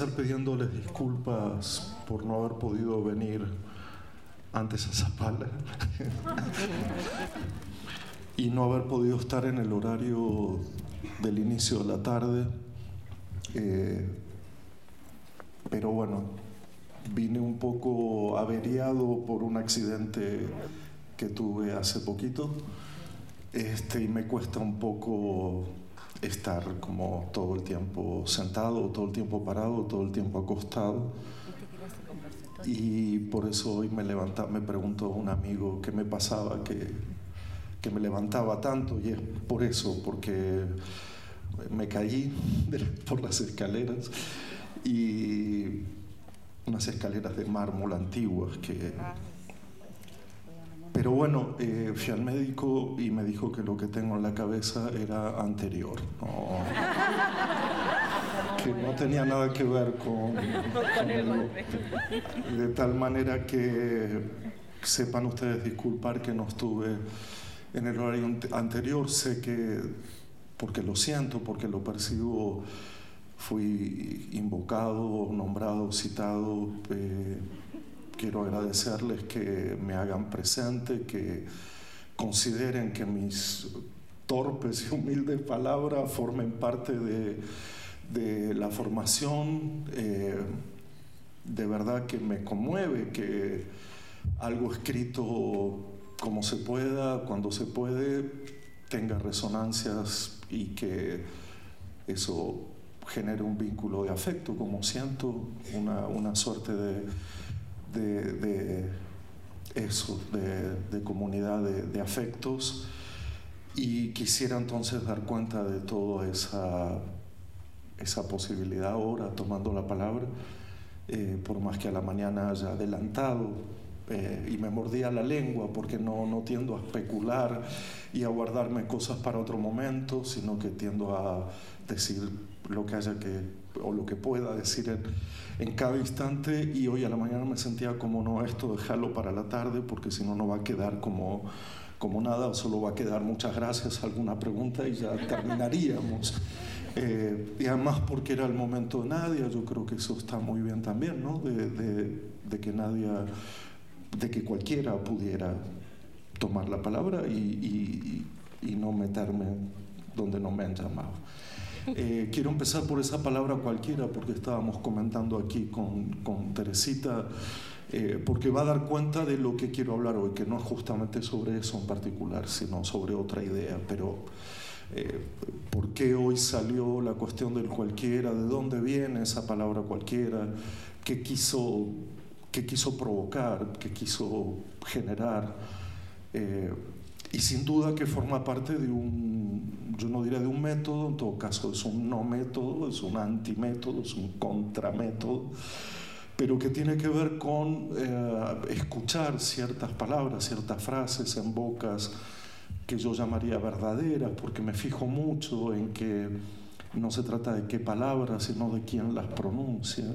comenzar pidiéndoles disculpas por no haber podido venir antes a Zapala y no haber podido estar en el horario del inicio de la tarde. Eh, pero bueno, vine un poco averiado por un accidente que tuve hace poquito este, y me cuesta un poco estar como todo el tiempo sentado, todo el tiempo parado, todo el tiempo acostado. Y por eso hoy me levanta, me preguntó un amigo qué me pasaba, que, que me levantaba tanto, y es por eso, porque me caí por las escaleras y unas escaleras de mármol antiguas que pero bueno, eh, fui al médico y me dijo que lo que tengo en la cabeza era anterior, que no tenía nada que ver con, el golpe. De tal manera que sepan ustedes disculpar que no estuve en el horario anterior, sé que, porque lo siento, porque lo percibo, fui invocado, nombrado, citado. Eh, quiero agradecerles que me hagan presente, que consideren que mis torpes y humildes palabras formen parte de, la formación. Eh, de verdad que me conmueve que algo escrito como se pueda, cuando se puede, tenga resonancias y que eso genere un vínculo de afecto, como siento, una, una suerte de de, eso, de, comunidad de, afectos. Y quisiera entonces dar cuenta de toda esa, esa posibilidad ahora, tomando la palabra, eh, por más que a la mañana haya adelantado eh, y me mordía la lengua porque no, no tiendo a especular y a guardarme cosas para otro momento, sino que tiendo a decir lo que haya que o lo que pueda decir en, en, cada instante y hoy a la mañana me sentía como no esto dejarlo para la tarde porque si no no va a quedar como como nada solo va a quedar muchas gracias alguna pregunta y ya terminaríamos eh, y además porque era el momento de Nadia yo creo que eso está muy bien también ¿no? de, de, de que Nadia de que cualquiera pudiera tomar la palabra y, y, no meterme donde no me han llamado. Eh, quiero empezar por esa palabra cualquiera, porque estábamos comentando aquí con, con Teresita, eh, porque va a dar cuenta de lo que quiero hablar hoy, que no es justamente sobre eso en particular, sino sobre otra idea. Pero, eh, ¿por qué hoy salió la cuestión del cualquiera? ¿De dónde viene esa palabra cualquiera? ¿Qué quiso que quiso provocar, que quiso generar. Eh, y sin duda que forma parte de un, yo no diría de un método, en todo caso es un no método, es un antimétodo, es un contramétodo, pero que tiene que ver con eh, escuchar ciertas palabras, ciertas frases en bocas que yo llamaría verdaderas, porque me fijo mucho en que no se trata de qué palabras, sino de quién las pronuncia.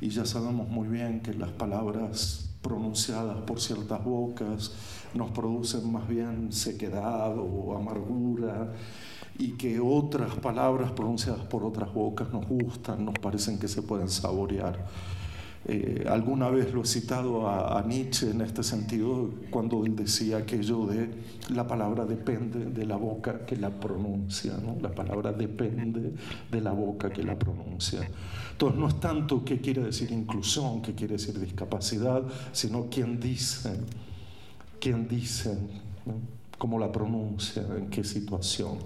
Y ya sabemos muy bien que las palabras pronunciadas por ciertas bocas nos producen más bien sequedad o amargura y que otras palabras pronunciadas por otras bocas nos gustan, nos parecen que se pueden saborear. Eh, alguna vez lo he citado a, Nietzsche en este sentido, cuando él decía aquello de la palabra depende de la boca que la pronuncia, ¿no? la palabra depende de la boca que la pronuncia. Entonces no es tanto qué quiere decir inclusión, qué quiere decir discapacidad, sino quién dice, quién dice, cómo la pronuncia, en qué situación.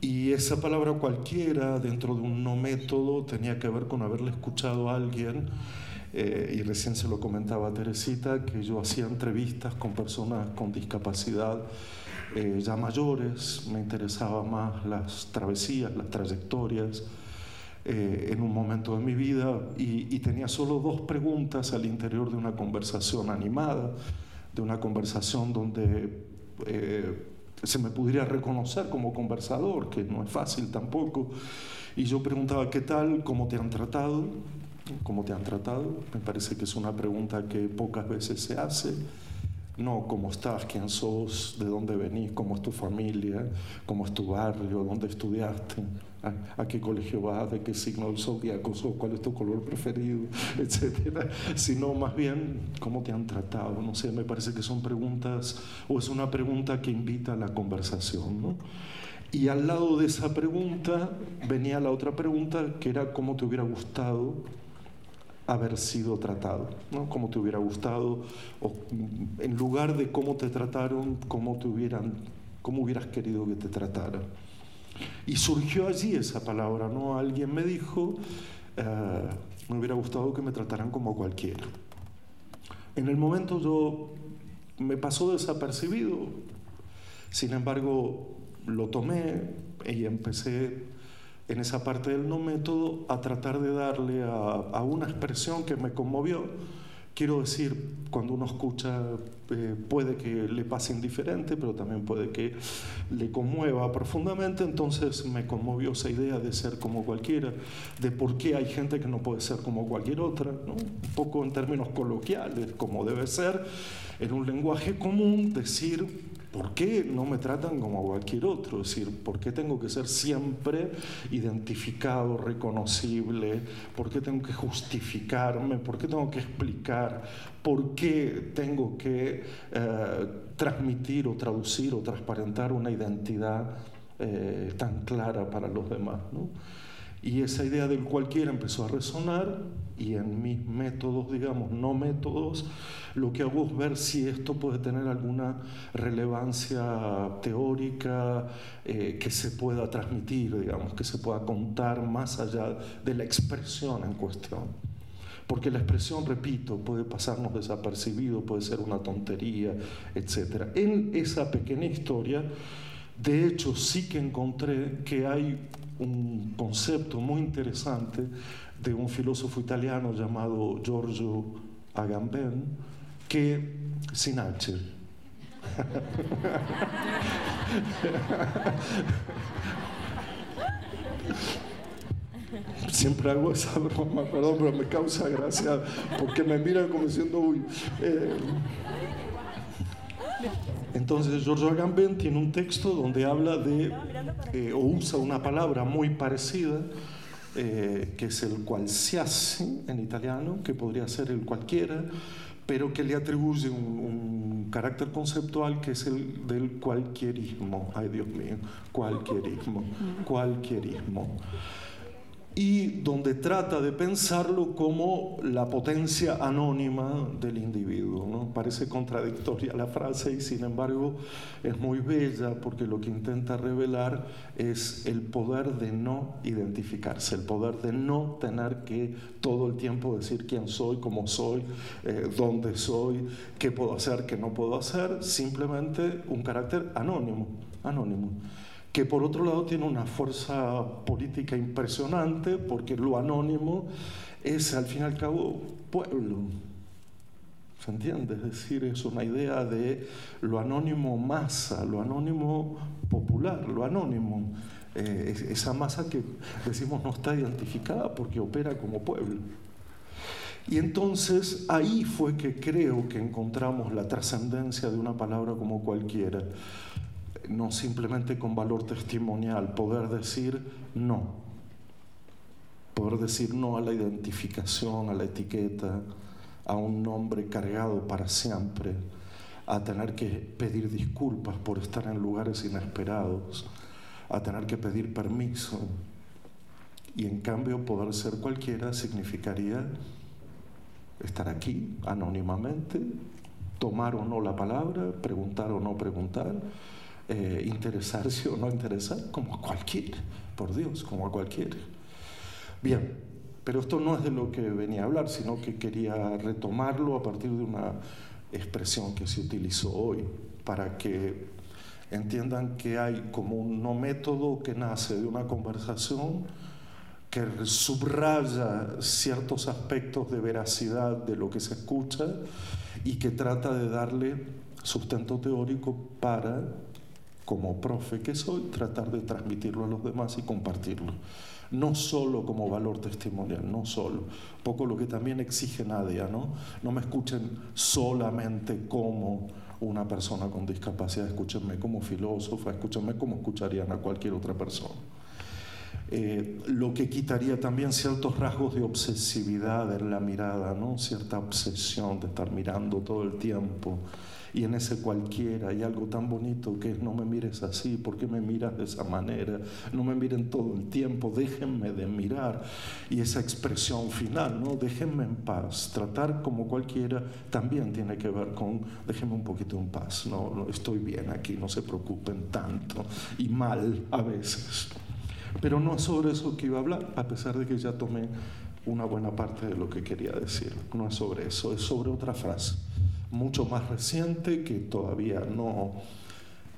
Y esa palabra cualquiera dentro de un no método tenía que ver con haberle escuchado a alguien, eh, y recién se lo comentaba a Teresita, que yo hacía entrevistas con personas con discapacidad eh, ya mayores, me interesaba más las travesías, las trayectorias. Eh, en un momento de mi vida y, y, tenía solo dos preguntas al interior de una conversación animada, de una conversación donde se me pudiera reconocer como conversador, que no es fácil tampoco. Y yo preguntaba, ¿qué tal? ¿Cómo te han tratado? ¿Cómo te han tratado? Me parece que es una pregunta que pocas veces se hace. No cómo estás, quién sos, de dónde venís, cómo es tu familia, cómo es tu barrio, dónde estudiaste, a, qué colegio vas, de qué signo del zodiaco sos, cuál es tu color preferido, etcétera, sino más bien cómo te han tratado. No sé, me parece que son preguntas, o es una pregunta que invita a la conversación. ¿no? Y al lado de esa pregunta venía la otra pregunta, que era cómo te hubiera gustado haber sido tratado, ¿no? Cómo te hubiera gustado, o en lugar de cómo te trataron, cómo te hubieran, cómo hubieras querido que te trataran. Y surgió allí esa palabra, ¿no? Alguien me dijo, eh, me hubiera gustado que me trataran como cualquiera. En el momento yo me pasó desapercibido, sin embargo lo tomé y empecé en esa parte del no método a tratar de darle a, una expresión que me conmovió. Quiero decir, cuando uno escucha, eh, puede que le pase indiferente, pero también puede que le conmueva profundamente. Entonces me conmovió esa idea de ser como cualquiera, de por qué hay gente que no puede ser como cualquier otra, un poco en términos coloquiales, como debe ser, en un lenguaje común, decir ¿Por qué no me tratan como cualquier otro? Es decir, ¿por qué tengo que ser siempre identificado, reconocible? ¿Por qué tengo que justificarme? ¿Por qué tengo que explicar? ¿Por qué tengo que eh, transmitir o traducir o transparentar una identidad eh, tan clara para los demás? Y esa idea del cualquiera empezó a resonar y en mis métodos, digamos, no métodos, lo que hago es ver si esto puede tener alguna relevancia teórica eh, que se pueda transmitir, digamos, que se pueda contar más allá de la expresión en cuestión. Porque la expresión, repito, puede pasarnos desapercibido, puede ser una tontería, etc. En esa pequeña historia, de hecho, sí que encontré que hay un concepto muy interesante de un filósofo italiano llamado Giorgio Agamben, que sin H. Siempre hago esa broma, perdón, pero me causa gracia porque me miran como diciendo, uy. Eh". Entonces, Giorgio Agamben tiene un texto donde habla de, eh, o usa una palabra muy parecida, eh, que es el qualsiasi en italiano, que podría ser el cualquiera, pero que le atribuye un, carácter conceptual que es el del cualquierismo. Ay, Dios mío, cualquierismo, cualquierismo y donde trata de pensarlo como la potencia anónima del individuo. ¿no? Parece contradictoria la frase y sin embargo es muy bella porque lo que intenta revelar es el poder de no identificarse, el poder de no tener que todo el tiempo decir quién soy, cómo soy, eh, dónde soy, qué puedo hacer, qué no puedo hacer, simplemente un carácter anónimo, anónimo que por otro lado tiene una fuerza política impresionante porque lo anónimo es al fin y al cabo pueblo. ¿Se entiende? Es decir, es una idea de lo anónimo masa, lo anónimo popular, lo anónimo. Eh, esa masa que decimos no está identificada porque opera como pueblo. Y entonces ahí fue que creo que encontramos la trascendencia de una palabra como cualquiera no simplemente con valor testimonial, poder decir no, poder decir no a la identificación, a la etiqueta, a un nombre cargado para siempre, a tener que pedir disculpas por estar en lugares inesperados, a tener que pedir permiso. Y en cambio poder ser cualquiera significaría estar aquí anónimamente, tomar o no la palabra, preguntar o no preguntar, eh, interesarse o no interesar, como a cualquiera, por Dios, como a cualquiera. Bien, pero esto no es de lo que venía a hablar, sino que quería retomarlo a partir de una expresión que se utilizó hoy, para que entiendan que hay como un no método que nace de una conversación que subraya ciertos aspectos de veracidad de lo que se escucha y que trata de darle sustento teórico para como profe que soy, tratar de transmitirlo a los demás y compartirlo. no solo como valor testimonial, no solo, poco lo que también exige Nadia, ¿no? No me escuchen solamente como una persona con discapacidad, escúchenme como filósofa, escúchenme como escucharían a cualquier otra persona. Eh, lo que quitaría también ciertos rasgos de obsesividad en la mirada, ¿no? cierta obsesión de estar mirando todo el tiempo. Y en ese cualquiera hay algo tan bonito que es no me mires así, ¿por qué me miras de esa manera? No me miren todo el tiempo, déjenme de mirar. Y esa expresión final, ¿no? Déjenme en paz. Tratar como cualquiera también tiene que ver con déjenme un poquito en paz, no, no estoy bien aquí, no se preocupen tanto. Y mal a veces. Pero no es sobre eso que iba a hablar, a pesar de que ya tomé una buena parte de lo que quería decir. No es sobre eso, es sobre otra frase, mucho más reciente que todavía no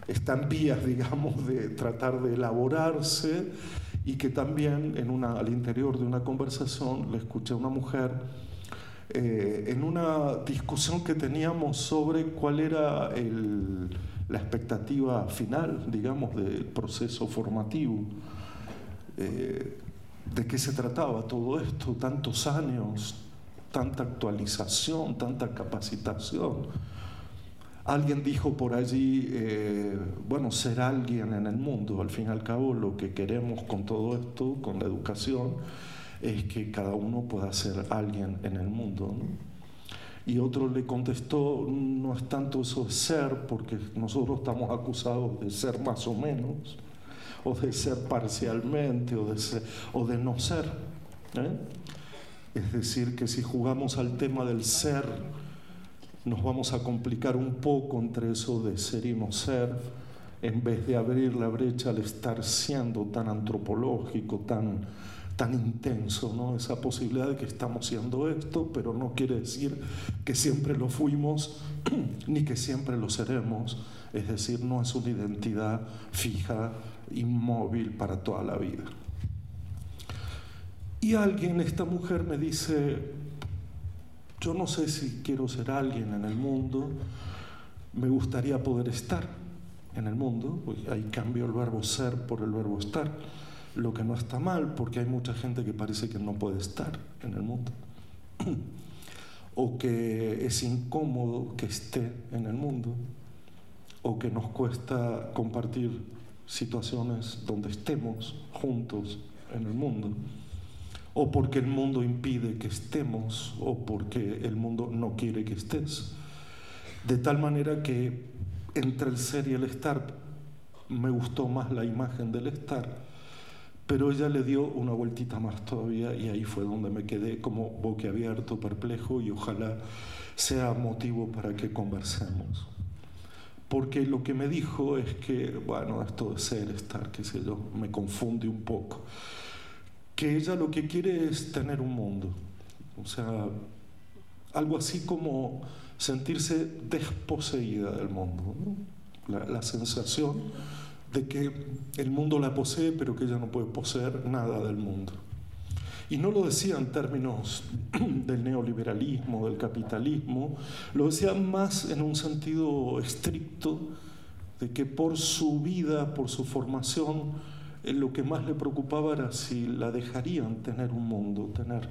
está en vías, digamos, de tratar de elaborarse y que también en una, al interior de una conversación le escuché a una mujer eh, en una discusión que teníamos sobre cuál era la expectativa final, digamos, del proceso formativo. Eh, de qué se trataba todo esto, tantos años, tanta actualización, tanta capacitación. Alguien dijo por allí, eh, bueno, ser alguien en el mundo, al fin y al cabo lo que queremos con todo esto, con la educación, es que cada uno pueda ser alguien en el mundo. Y otro le contestó, no es tanto eso de ser, porque nosotros estamos acusados de ser más o menos, o de ser parcialmente o de, o de no ser. ¿eh? Es decir, que si jugamos al tema del ser, nos vamos a complicar un poco entre eso de ser y no ser, en vez de abrir la brecha al estar siendo tan antropológico, tan, tan intenso, ¿no? Esa posibilidad de que estamos siendo esto, pero no quiere decir que siempre lo fuimos ni que siempre lo seremos. Es decir, no es una identidad fija, inmóvil para toda la vida. Y alguien, esta mujer me dice, yo no sé si quiero ser alguien en el mundo, me gustaría poder estar en el mundo, ahí cambio el verbo ser por el verbo estar, lo que no está mal porque hay mucha gente que parece que no puede estar en el mundo, o que es incómodo que esté en el mundo, o que nos cuesta compartir situaciones donde estemos juntos en el mundo, o porque el mundo impide que estemos, o porque el mundo no quiere que estés. De tal manera que entre el ser y el estar me gustó más la imagen del estar, pero ella le dio una vueltita más todavía y ahí fue donde me quedé como boquiabierto, perplejo y ojalá sea motivo para que conversemos porque lo que me dijo es que, bueno, esto de ser, estar, qué sé yo, me confunde un poco, que ella lo que quiere es tener un mundo, o sea, algo así como sentirse desposeída del mundo, la, la sensación de que el mundo la posee, pero que ella no puede poseer nada del mundo. Y no lo decía en términos del neoliberalismo, del capitalismo, lo decía más en un sentido estricto de que por su vida, por su formación, lo que más le preocupaba era si la dejarían tener un mundo, tener.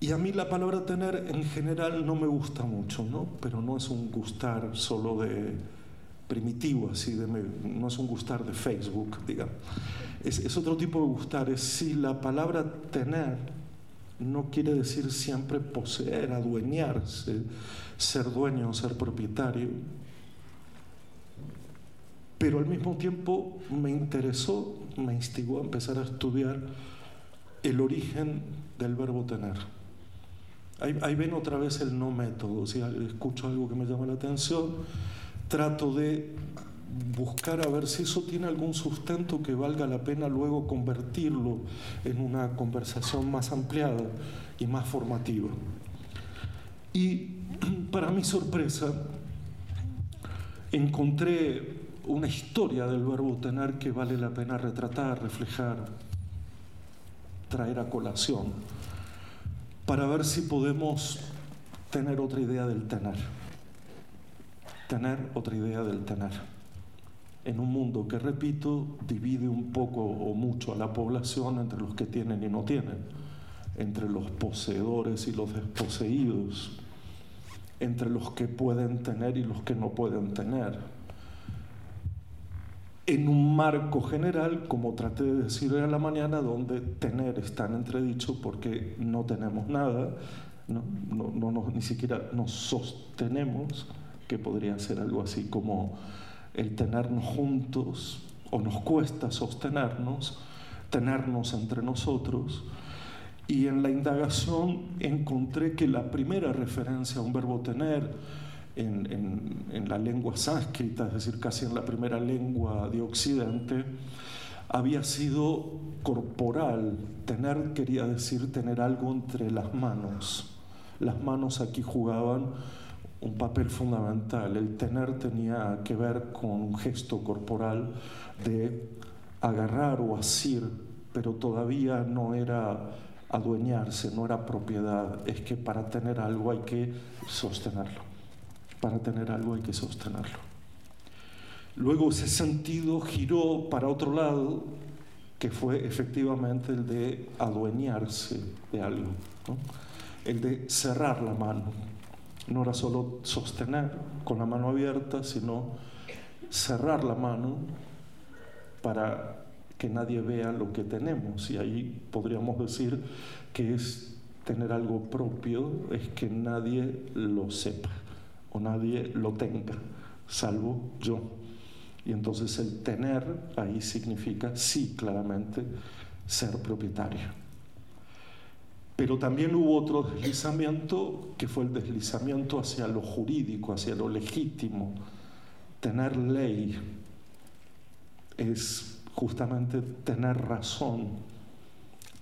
Y a mí la palabra tener en general no me gusta mucho, ¿no? Pero no es un gustar solo de primitivo, así de, no es un gustar de Facebook, digamos es, otro tipo de gustar, es si la palabra tener no quiere decir siempre poseer, adueñarse, ser dueño, ser propietario. Pero al mismo tiempo me interesó, me instigó a empezar a estudiar el origen del verbo tener. Ahí, ven otra vez el no método, si escucho algo que me llama la atención, trato de buscar a ver si eso tiene algún sustento que valga la pena luego convertirlo en una conversación más ampliada y más formativa. Y para mi sorpresa, encontré una historia del verbo tener que vale la pena retratar, reflejar, traer a colación, para ver si podemos tener otra idea del tener, tener otra idea del tener. en un mundo que, repito, divide un poco o mucho a la población entre los que tienen y no tienen, entre los poseedores y los desposeídos, entre los que pueden tener y los que no pueden tener. En un marco general, como traté de decir a la mañana, donde tener está en entredicho porque no tenemos nada, no, no, ni siquiera nos sostenemos, que podría ser algo así como el tenernos juntos, o nos cuesta sostenernos, tenernos entre nosotros. Y en la indagación encontré que la primera referencia a un verbo tener en, la lengua sánscrita, es decir, casi en la primera lengua de Occidente, había sido corporal. Tener quería decir tener algo entre las manos. Las manos aquí jugaban un papel fundamental. El tener tenía que ver con un gesto corporal de agarrar o asir, pero todavía no era adueñarse, no era propiedad. Es que para tener algo hay que sostenerlo. Para tener algo hay que sostenerlo. Luego ese sentido giró para otro lado, que fue efectivamente el de adueñarse de algo, el de cerrar la mano no era solo sostener con la mano abierta, sino cerrar la mano para que nadie vea lo que tenemos. Y ahí podríamos decir que es tener algo propio, es que nadie lo sepa o nadie lo tenga, salvo yo. Y entonces el tener ahí significa, sí, claramente, ser propietario. Pero también hubo otro deslizamiento que fue el deslizamiento hacia lo jurídico, hacia lo legítimo. Tener ley es justamente tener razón,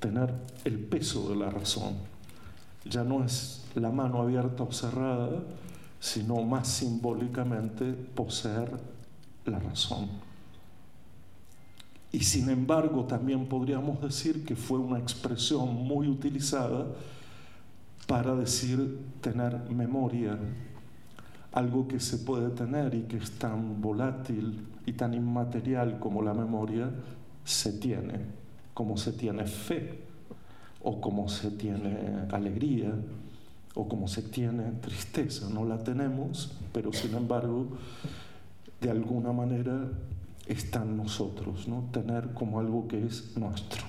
tener el peso de la razón. Ya no es la mano abierta o cerrada, sino más simbólicamente poseer la razón. Y sin embargo también podríamos decir que fue una expresión muy utilizada para decir tener memoria, algo que se puede tener y que es tan volátil y tan inmaterial como la memoria, se tiene, como se tiene fe, o como se tiene alegría, o como se tiene tristeza. No la tenemos, pero sin embargo, de alguna manera está en nosotros, ¿no? tener como algo que es nuestro.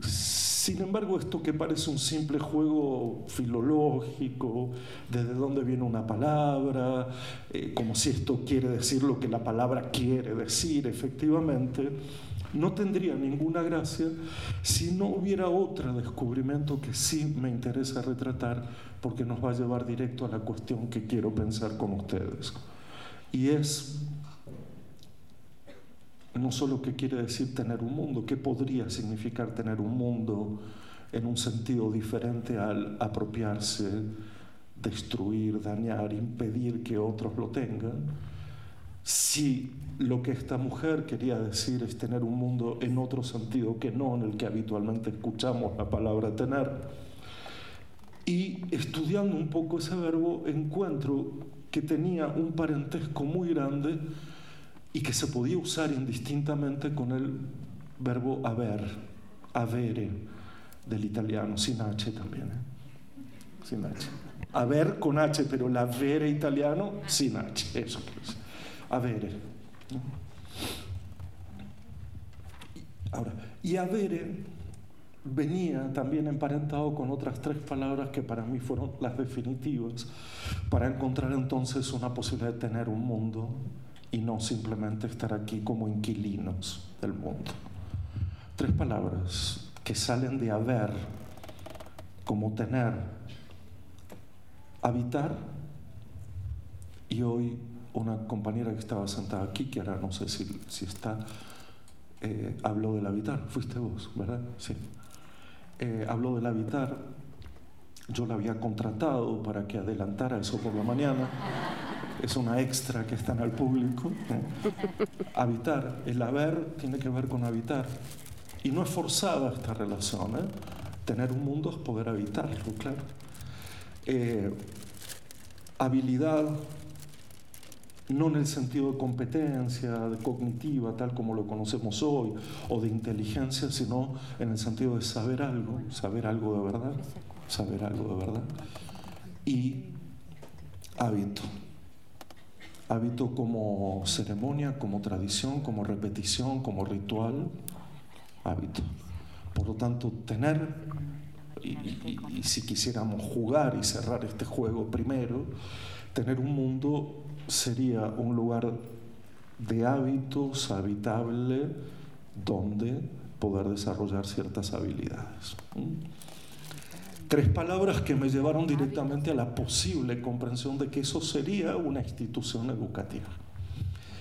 Sin embargo, esto que parece un simple juego filológico, desde dónde viene una palabra, eh, como si esto quiere decir lo que la palabra quiere decir, efectivamente, no tendría ninguna gracia si no hubiera otro descubrimiento que sí me interesa retratar, porque nos va a llevar directo a la cuestión que quiero pensar con ustedes. Y es no solo qué quiere decir tener un mundo, qué podría significar tener un mundo en un sentido diferente al apropiarse, destruir, dañar, impedir que otros lo tengan, si lo que esta mujer quería decir es tener un mundo en otro sentido que no en el que habitualmente escuchamos la palabra tener. Y estudiando un poco ese verbo, encuentro que tenía un parentesco muy grande y que se podía usar indistintamente con el verbo haber, avere del italiano, sin H también. ¿eh? Sin H. Haber con H, pero el avere italiano sin H, eso es. Avere. Ahora, y avere venía también emparentado con otras tres palabras que para mí fueron las definitivas, para encontrar entonces una posibilidad de tener un mundo y no simplemente estar aquí como inquilinos del mundo. Tres palabras que salen de haber, como tener, habitar, y hoy una compañera que estaba sentada aquí, que ahora no sé si, si está, eh, habló del habitar, fuiste vos, ¿verdad? Sí. Eh, habló del habitar, yo la había contratado para que adelantara eso por la mañana es una extra que está en el público. Habitar, el haber tiene que ver con habitar. Y no es forzada esta relación. ¿eh? Tener un mundo es poder habitarlo, claro. Eh, habilidad no en el sentido de competencia, de cognitiva, tal como lo conocemos hoy, o de inteligencia, sino en el sentido de saber algo, saber algo de verdad, saber algo de verdad, y hábito. Hábito como ceremonia, como tradición, como repetición, como ritual, hábito. Por lo tanto, tener, y, si quisiéramos jugar y cerrar este juego primero, tener un mundo sería un lugar de hábitos habitable donde poder desarrollar ciertas habilidades. Tres palabras que me llevaron directamente a la posible comprensión de que eso sería una institución educativa.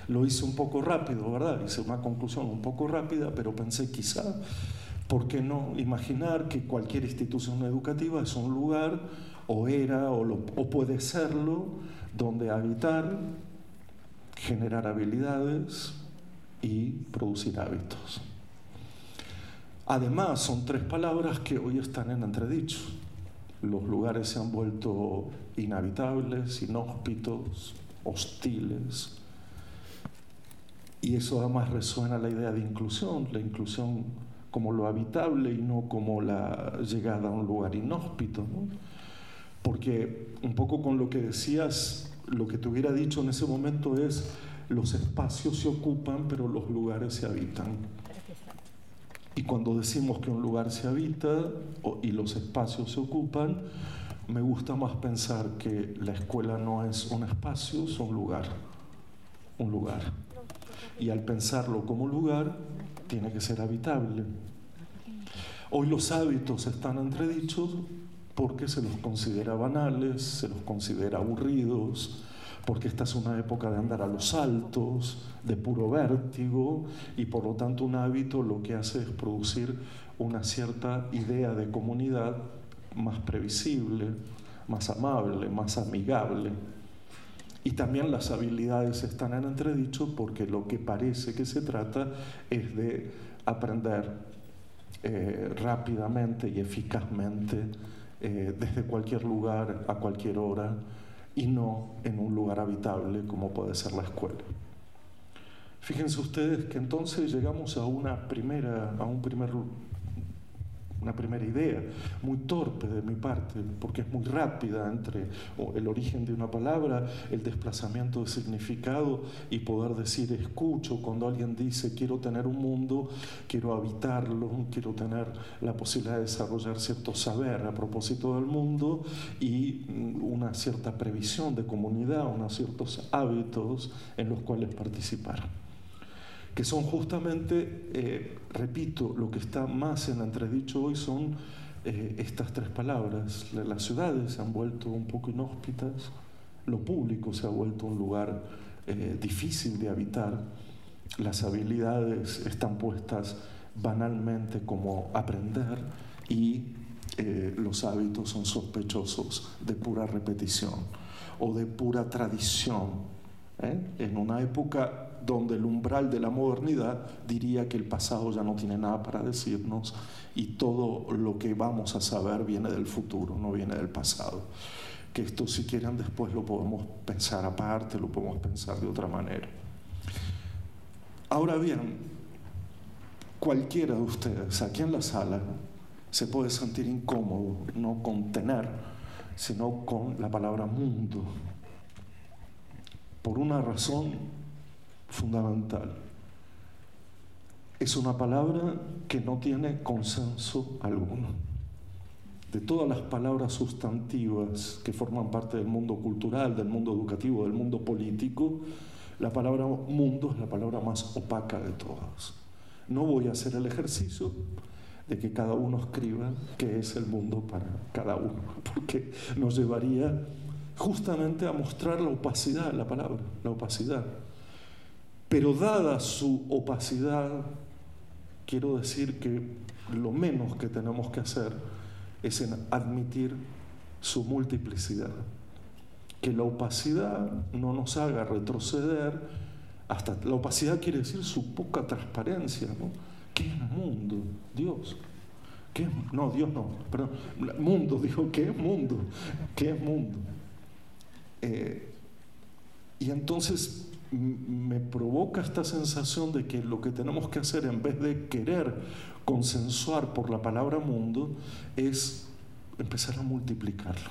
Lo hice un poco rápido, ¿verdad? Hice una conclusión un poco rápida, pero pensé quizá, ¿por qué no imaginar que cualquier institución educativa es un lugar, o era, o, puede serlo, donde habitar, generar habilidades y producir hábitos? Además, son tres palabras que hoy están en entredicho. Los lugares se han vuelto inhabitables, inhóspitos, hostiles. Y eso además resuena la idea de inclusión, la inclusión como lo habitable y no como la llegada a un lugar inhóspito. Porque un poco con lo que decías, lo que te hubiera dicho en ese momento es, los espacios se ocupan, pero los lugares se habitan. Y cuando decimos que un lugar se habita y los espacios se ocupan, me gusta más pensar que la escuela no es un espacio, es un lugar. Un lugar. Y al pensarlo como lugar, tiene que ser habitable. Hoy los hábitos están entredichos porque se los considera banales, se los considera aburridos, porque esta es una época de andar a los saltos, de puro vértigo, y por lo tanto un hábito lo que hace es producir una cierta idea de comunidad más previsible, más amable, más amigable. Y también las habilidades están en entredicho porque lo que parece que se trata es de aprender eh, rápidamente y eficazmente eh, desde cualquier lugar, a cualquier hora, y no en un lugar habitable como puede ser la escuela. Fíjense ustedes que entonces llegamos a una primera, a un primer una primera idea, muy torpe de mi parte, porque es muy rápida entre el origen de una palabra, el desplazamiento de significado y poder decir escucho cuando alguien dice quiero tener un mundo, quiero habitarlo, quiero tener la posibilidad de desarrollar cierto saber a propósito del mundo y mm, una cierta previsión de comunidad, unos ciertos hábitos en los cuales participar que son justamente, eh, repito, lo que está más en entredicho hoy son eh, estas tres palabras. Las ciudades se han vuelto un poco inhóspitas, lo público se ha vuelto un lugar eh, difícil de habitar, las habilidades están puestas banalmente como aprender y los hábitos son sospechosos de pura repetición o de pura tradición. En una época donde el umbral de la modernidad diría que el pasado ya no tiene nada para decirnos y todo lo que vamos a saber viene del futuro, no viene del pasado. Que esto si quieren después lo podemos pensar aparte, lo podemos pensar de otra manera. Ahora bien, cualquiera de ustedes aquí en la sala se puede sentir incómodo, no con tener, sino con la palabra mundo. Por una razón fundamental. Es una palabra que no tiene consenso alguno. De todas las palabras sustantivas que forman parte del mundo cultural, del mundo educativo, del mundo político, la palabra mundo es la palabra más opaca de todas. No voy a hacer el ejercicio de que cada uno escriba qué es el mundo para cada uno, porque nos llevaría justamente a mostrar la opacidad de la palabra, la opacidad. Pero dada su opacidad, quiero decir que lo menos que tenemos que hacer es admitir su multiplicidad. Que la opacidad no nos haga retroceder hasta... La opacidad quiere decir su poca transparencia. ¿Qué es mundo? Dios. ¿Qué no, Dios no. Perdón. Mundo, dijo, ¿qué es mundo? ¿Qué es mundo? Eh, Y entonces me provoca esta sensación de que lo que tenemos que hacer en vez de querer consensuar por la palabra mundo es empezar a multiplicarlo.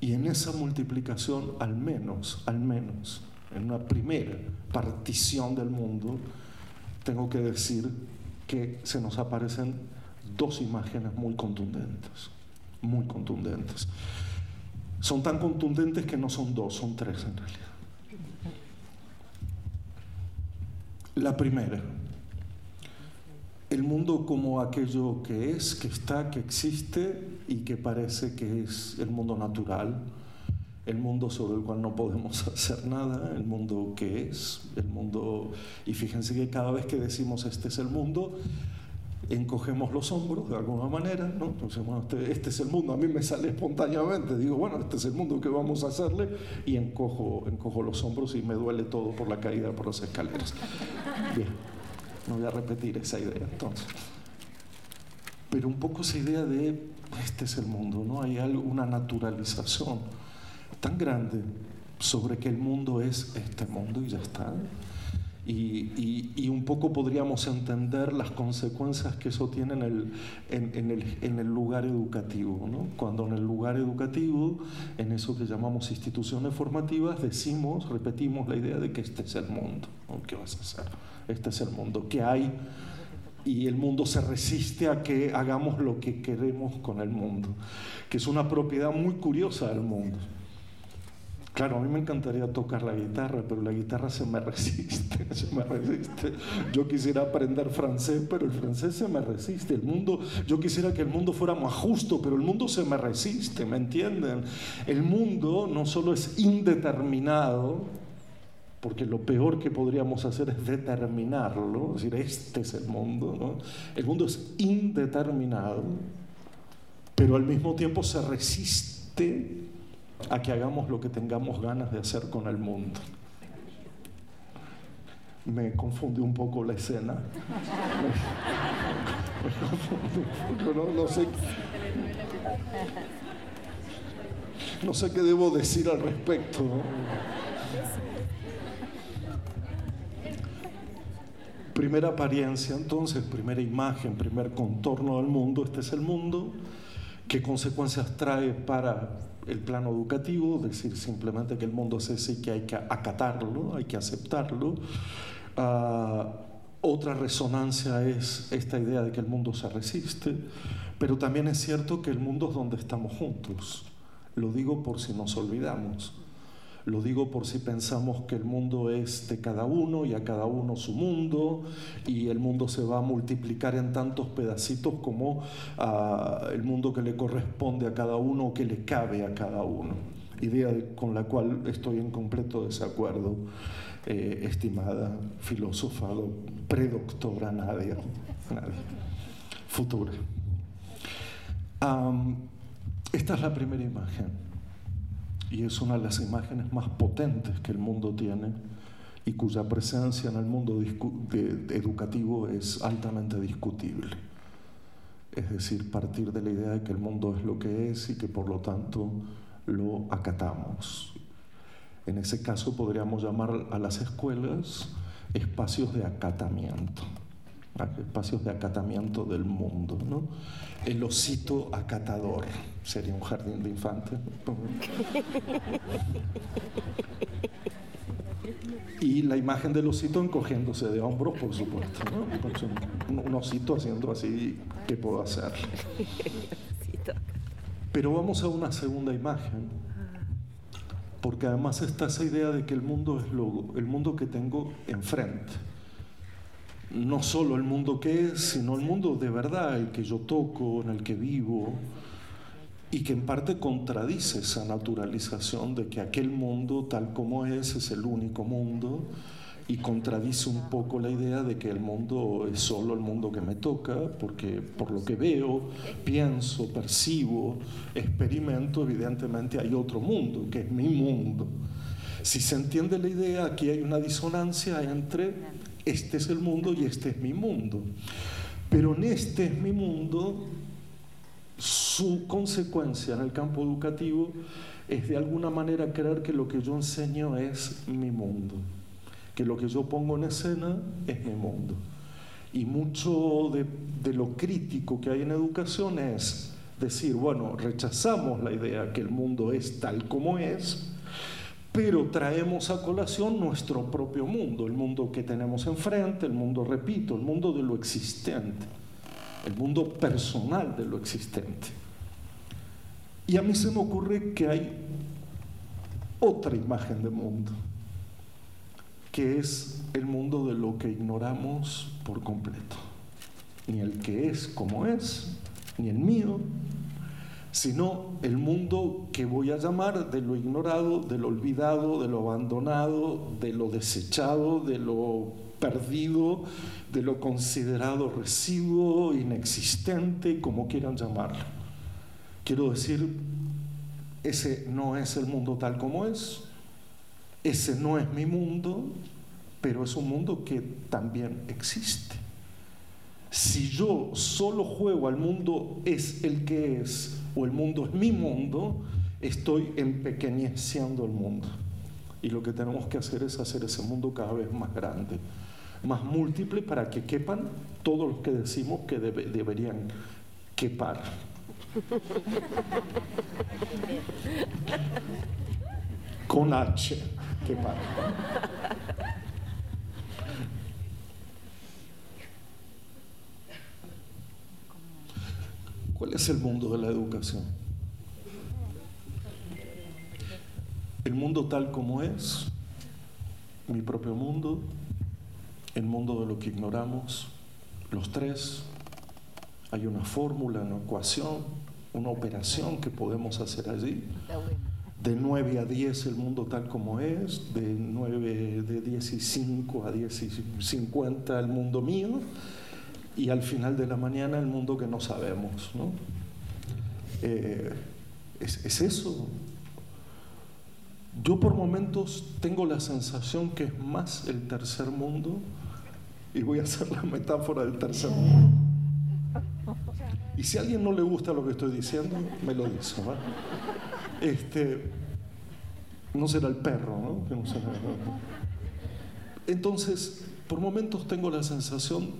Y en esa multiplicación, al menos, al menos, en una primera partición del mundo, tengo que decir que se nos aparecen dos imágenes muy contundentes, muy contundentes. Son tan contundentes que no son dos, son tres en realidad. La primera, el mundo como aquello que es, que está, que existe y que parece que es el mundo natural, el mundo sobre el cual no podemos hacer nada, el mundo que es, el mundo... Y fíjense que cada vez que decimos este es el mundo, encogemos los hombros de alguna manera, ¿no? Entonces, bueno, este, este, es el mundo, a mí me sale espontáneamente, digo, bueno, este es el mundo que vamos a hacerle, y encojo, encojo los hombros y me duele todo por la caída por las escaleras. Bien, no voy a repetir esa idea entonces. Pero un poco esa idea de, este es el mundo, ¿no? Hay algo, una naturalización tan grande sobre que el mundo es este mundo y ya está. Y, un poco podríamos entender las consecuencias que eso tiene en el, en, el, lugar educativo. ¿no? Cuando en el lugar educativo, en eso que llamamos instituciones formativas, decimos, repetimos la idea de que este es el mundo. ¿Qué vas a hacer? Este es el mundo que hay y el mundo se resiste a que hagamos lo que queremos con el mundo, que es una propiedad muy curiosa del mundo. Claro, a mí me encantaría tocar la guitarra, pero la guitarra se me resiste, se me resiste. Yo quisiera aprender francés, pero el francés se me resiste. El mundo, yo quisiera que el mundo fuera más justo, pero el mundo se me resiste, ¿me entienden? El mundo no solo es indeterminado, porque lo peor que podríamos hacer es determinarlo, es decir, este es el mundo, ¿no? El mundo es indeterminado, pero al mismo tiempo se resiste a que hagamos lo que tengamos ganas de hacer con el mundo. Me confunde un poco la escena. Me, no, no, sé. No sé qué debo decir al respecto. Primera apariencia, entonces, primera imagen, primer contorno del mundo. Este es el mundo. ¿Qué consecuencias trae para el plano educativo, decir simplemente que el mundo es ese y que hay que acatarlo, hay que aceptarlo. Ah, otra resonancia es esta idea de que el mundo se resiste, pero también es cierto que el mundo es donde estamos juntos. Lo digo por si nos olvidamos. Lo digo por si pensamos que el mundo es de cada uno y a cada uno su mundo y el mundo se va a multiplicar en tantos pedacitos como ah, el mundo que le corresponde a cada uno o que le cabe a cada uno. Idea con la cual estoy en completo desacuerdo, eh, estimada filósofa, predoctora Nadia, Nadia futura. esta es la primera imagen y es una de las imágenes más potentes que el mundo tiene y cuya presencia en el mundo educativo es altamente discutible. Es decir, partir de la idea de que el mundo es lo que es y que por lo tanto lo acatamos. En ese caso podríamos llamar a las escuelas espacios de acatamiento espacios de acatamiento del mundo. ¿no? El osito acatador sería un jardín de infantes. Y la imagen del osito encogiéndose de hombros, por supuesto. ¿no? Un, osito haciendo así, ¿qué puedo hacer? Pero vamos a una segunda imagen, porque además está esa idea de que el mundo es lo, el mundo que tengo enfrente no solo el mundo que es, sino el mundo de verdad, el que yo toco, en el que vivo, y que en parte contradice esa naturalización de que aquel mundo tal como es es el único mundo y contradice un poco la idea de que el mundo es solo el mundo que me toca, porque por lo que veo, pienso, percibo, experimento, evidentemente hay otro mundo, que es mi mundo. Si se entiende la idea, aquí hay una disonancia entre este es el mundo y este es mi mundo. Pero en este es mi mundo, su consecuencia en el campo educativo es de alguna manera creer que lo que yo enseño es mi mundo, que lo que yo pongo en escena es mi mundo. Y mucho de, lo crítico que hay en educación es decir, bueno, rechazamos la idea que el mundo es tal como es, pero traemos a colación nuestro propio mundo, el mundo que tenemos enfrente, el mundo, repito, el mundo de lo existente, el mundo personal de lo existente. Y a mí se me ocurre que hay otra imagen de mundo, que es el mundo de lo que ignoramos por completo. Ni el que es como es, ni el mío, sino el mundo que voy a llamar de lo ignorado, de lo olvidado, de lo abandonado, de lo desechado, de lo perdido, de lo considerado residuo, inexistente, como quieran llamarlo. Quiero decir, ese no es el mundo tal como es, ese no es mi mundo, pero es un mundo que también existe. Si yo solo juego al mundo es el que es, o el mundo es mi mundo, estoy empequeñeciendo el mundo. Y lo que tenemos que hacer es hacer ese mundo cada vez más grande, más múltiple para que quepan todos los que decimos que deberían quepar. Con H, quepar. ¿Cuál es el mundo de la educación? El mundo tal como es, mi propio mundo, el mundo de lo que ignoramos, los tres. Hay una fórmula, una ecuación, una operación que podemos hacer allí. De 9 a 10 el mundo tal como es, de 9 de 10 y 5 a 10 y 50 el mundo mío, y al final de la mañana el mundo que no sabemos. ¿no? Eh, es, es eso. Yo por momentos tengo la sensación que es más el tercer mundo, y voy a hacer la metáfora del tercer mundo. Y si a alguien no le gusta lo que estoy diciendo, me lo dice. Este, no será el perro, ¿no? No será... Entonces, por momentos tengo la sensación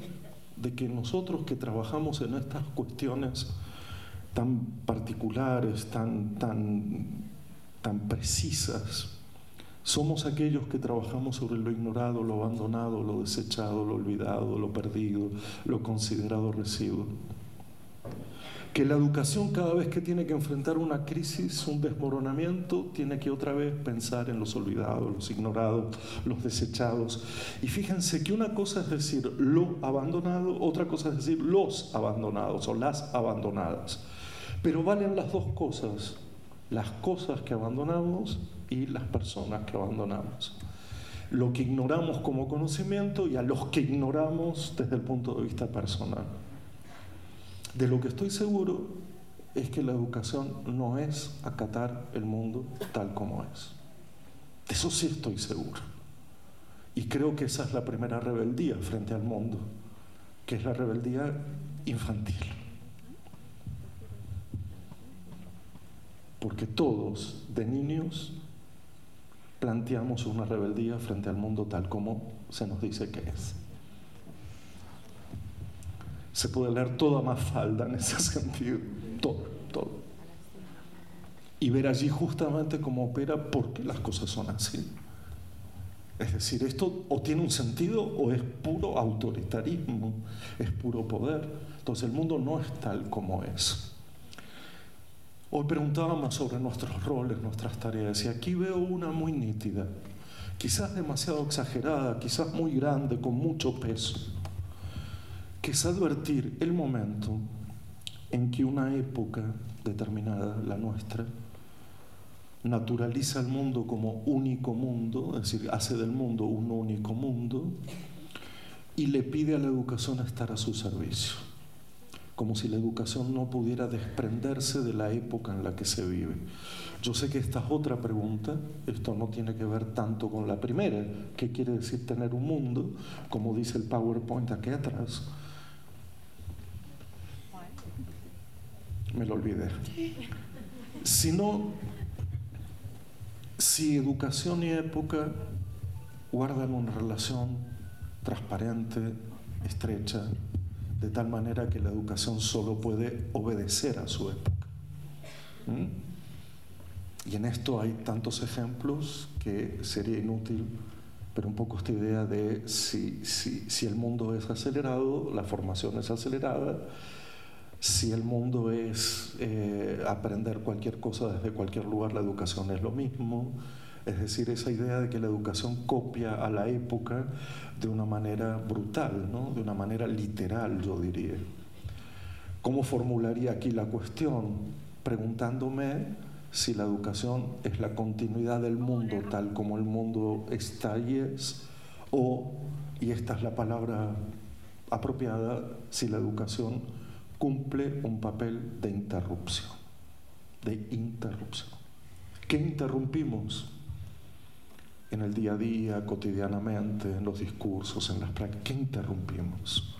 de que nosotros que trabajamos en estas cuestiones tan particulares, tan, tan, tan precisas, somos aquellos que trabajamos sobre lo ignorado, lo abandonado, lo desechado, lo olvidado, lo perdido, lo considerado residuo que la educación cada vez que tiene que enfrentar una crisis, un desmoronamiento, tiene que otra vez pensar en los olvidados, los ignorados, los desechados. Y fíjense que una cosa es decir lo abandonado, otra cosa es decir los abandonados o las abandonadas. Pero valen las dos cosas, las cosas que abandonamos y las personas que abandonamos. Lo que ignoramos como conocimiento y a los que ignoramos desde el punto de vista personal. De lo que estoy seguro es que la educación no es acatar el mundo tal como es. De eso sí estoy seguro. Y creo que esa es la primera rebeldía frente al mundo, que es la rebeldía infantil. Porque todos, de niños, planteamos una rebeldía frente al mundo tal como se nos dice que es se puede leer toda Mafalda en ese sentido, todo, todo. Y ver allí justamente cómo opera por qué las cosas son así. Es decir, esto o tiene un sentido o es puro autoritarismo, es puro poder. Entonces el mundo no es tal como es. Hoy preguntábamos sobre nuestros roles, nuestras tareas, y aquí veo una muy nítida, quizás demasiado exagerada, quizás muy grande, con mucho peso que es advertir el momento en que una época determinada, la nuestra, naturaliza el mundo como único mundo, es decir, hace del mundo un único mundo, y le pide a la educación estar a su servicio, como si la educación no pudiera desprenderse de la época en la que se vive. Yo sé que esta es otra pregunta, esto no tiene que ver tanto con la primera, qué quiere decir tener un mundo, como dice el PowerPoint aquí atrás, me lo olvidé. Sino si educación y época guardan una relación transparente, estrecha, de tal manera que la educación solo puede obedecer a su época. ¿Mm? Y en esto hay tantos ejemplos que sería inútil, pero un poco esta idea de si, si el mundo es acelerado, la formación es acelerada, si el mundo es eh, aprender cualquier cosa desde cualquier lugar, la educación es lo mismo. Es decir, esa idea de que la educación copia a la época de una manera brutal, ¿no? de una manera literal, yo diría. ¿Cómo formularía aquí la cuestión? Preguntándome si la educación es la continuidad del mundo tal como el mundo está y es, o, y esta es la palabra apropiada, si la educación cumple un papel de interrupción, de interrupción. ¿Qué interrumpimos? En el día a día, cotidianamente, en los discursos, en las prácticas, ¿qué interrumpimos?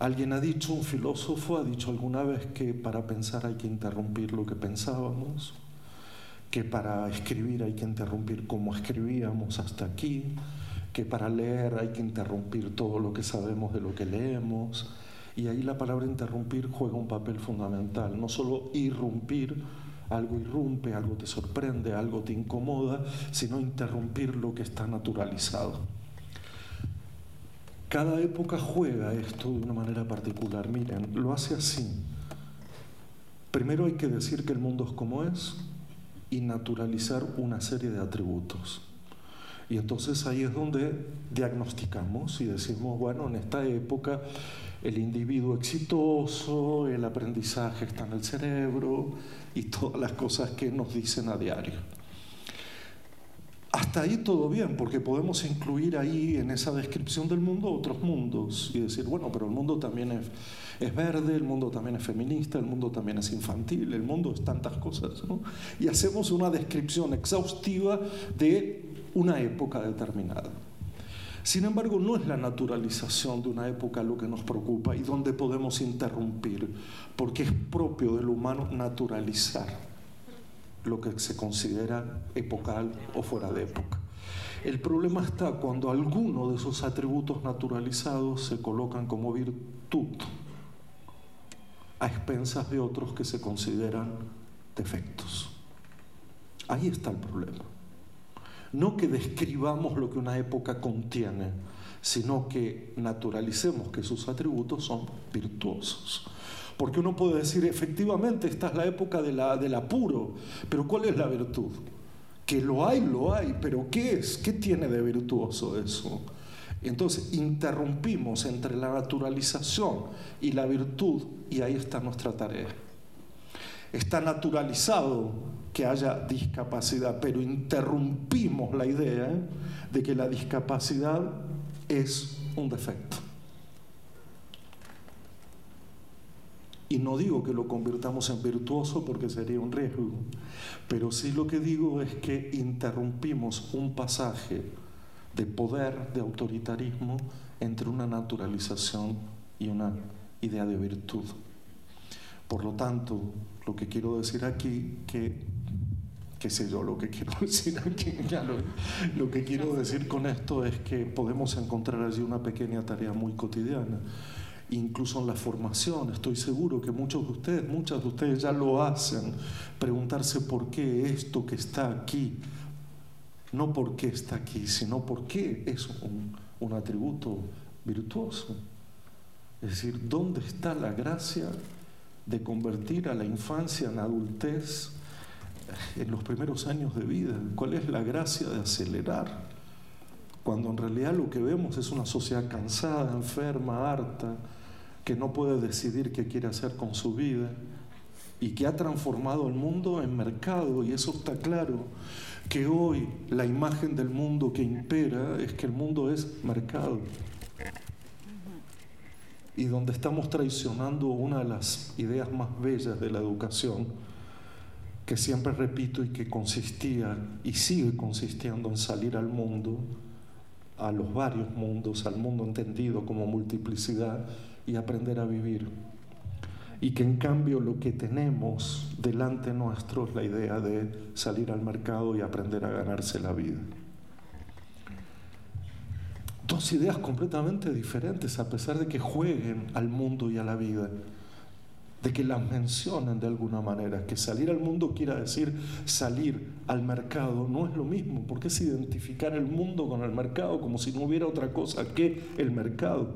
Alguien ha dicho, un filósofo ha dicho alguna vez que para pensar hay que interrumpir lo que pensábamos, que para escribir hay que interrumpir cómo escribíamos hasta aquí, que para leer hay que interrumpir todo lo que sabemos de lo que leemos, y ahí la palabra interrumpir juega un papel fundamental, no solo irrumpir, algo irrumpe, algo te sorprende, algo te incomoda, sino interrumpir lo que está naturalizado. Cada época juega esto de una manera particular. Miren, lo hace así. Primero hay que decir que el mundo es como es y naturalizar una serie de atributos. Y entonces ahí es donde diagnosticamos y decimos, bueno, en esta época el individuo exitoso, el aprendizaje está en el cerebro y todas las cosas que nos dicen a diario. Hasta ahí todo bien, porque podemos incluir ahí en esa descripción del mundo otros mundos y decir, bueno, pero el mundo también es, es verde, el mundo también es feminista, el mundo también es infantil, el mundo es tantas cosas. ¿no? Y hacemos una descripción exhaustiva de una época determinada. Sin embargo, no es la naturalización de una época lo que nos preocupa y donde podemos interrumpir, porque es propio del humano naturalizar lo que se considera epocal o fuera de época. El problema está cuando algunos de esos atributos naturalizados se colocan como virtud a expensas de otros que se consideran defectos. Ahí está el problema. No que describamos lo que una época contiene, sino que naturalicemos que sus atributos son virtuosos. Porque uno puede decir, efectivamente, esta es la época del apuro, pero ¿cuál es la virtud? Que lo hay, lo hay, pero ¿qué es? ¿Qué tiene de virtuoso eso? Entonces interrumpimos entre la naturalización y la virtud y ahí está nuestra tarea. Está naturalizado que haya discapacidad, pero interrumpimos la idea de que la discapacidad es un defecto. Y no digo que lo convirtamos en virtuoso porque sería un riesgo, pero sí lo que digo es que interrumpimos un pasaje de poder, de autoritarismo, entre una naturalización y una idea de virtud. Por lo tanto, lo que quiero decir aquí, que qué sé yo, lo que quiero decir aquí, lo, que quiero decir con esto es que podemos encontrar allí una pequeña tarea muy cotidiana incluso en la formación. Estoy seguro que muchos de ustedes, muchas de ustedes ya lo hacen, preguntarse por qué esto que está aquí, no por qué está aquí, sino por qué es un, un atributo virtuoso. Es decir, ¿dónde está la gracia de convertir a la infancia en adultez en los primeros años de vida? ¿Cuál es la gracia de acelerar? Cuando en realidad lo que vemos es una sociedad cansada, enferma, harta, que no puede decidir qué quiere hacer con su vida y que ha transformado el mundo en mercado. Y eso está claro, que hoy la imagen del mundo que impera es que el mundo es mercado. Y donde estamos traicionando una de las ideas más bellas de la educación, que siempre repito y que consistía y sigue consistiendo en salir al mundo, a los varios mundos, al mundo entendido como multiplicidad y aprender a vivir. y que en cambio lo que tenemos delante nuestro es la idea de salir al mercado y aprender a ganarse la vida. Dos ideas completamente diferentes a pesar de que jueguen al mundo y a la vida de que las mencionan de alguna manera, que salir al mundo quiera decir salir al mercado, no es lo mismo, porque es identificar el mundo con el mercado como si no hubiera otra cosa que el mercado.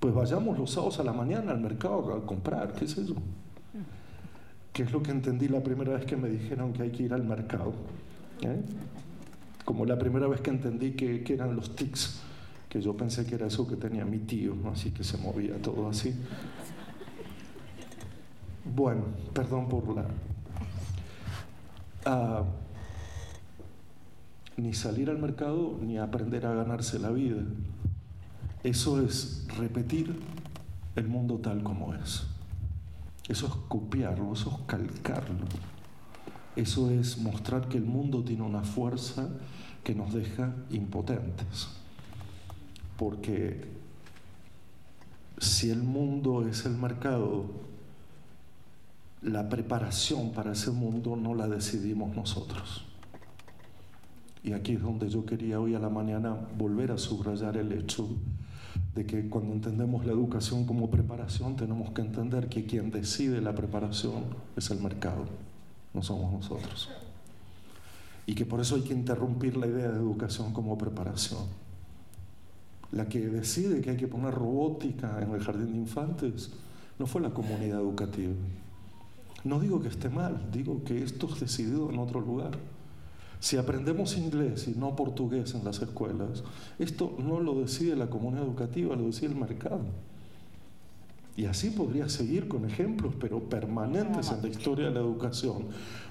Pues vayamos los sábados a la mañana al mercado a comprar, ¿qué es eso? ¿Qué es lo que entendí la primera vez que me dijeron que hay que ir al mercado? ¿Eh? Como la primera vez que entendí que, eran los tics, que yo pensé que era eso que tenía mi tío, así que se movía todo así. Bueno, perdón por la... Ah, ni salir al mercado ni aprender a ganarse la vida. Eso es repetir el mundo tal como es. Eso es copiarlo, eso es calcarlo. Eso es mostrar que el mundo tiene una fuerza que nos deja impotentes. Porque si el mundo es el mercado, la preparación para ese mundo no la decidimos nosotros. Y aquí es donde yo quería hoy a la mañana volver a subrayar el hecho de que cuando entendemos la educación como preparación tenemos que entender que quien decide la preparación es el mercado, no somos nosotros. Y que por eso hay que interrumpir la idea de educación como preparación. La que decide que hay que poner robótica en el jardín de infantes no fue la comunidad educativa, no digo que esté mal, digo que esto es decidido en otro lugar. Si aprendemos inglés y no portugués en las escuelas, esto no lo decide la comunidad educativa, lo decide el mercado. Y así podría seguir con ejemplos, pero permanentes en la historia de la educación,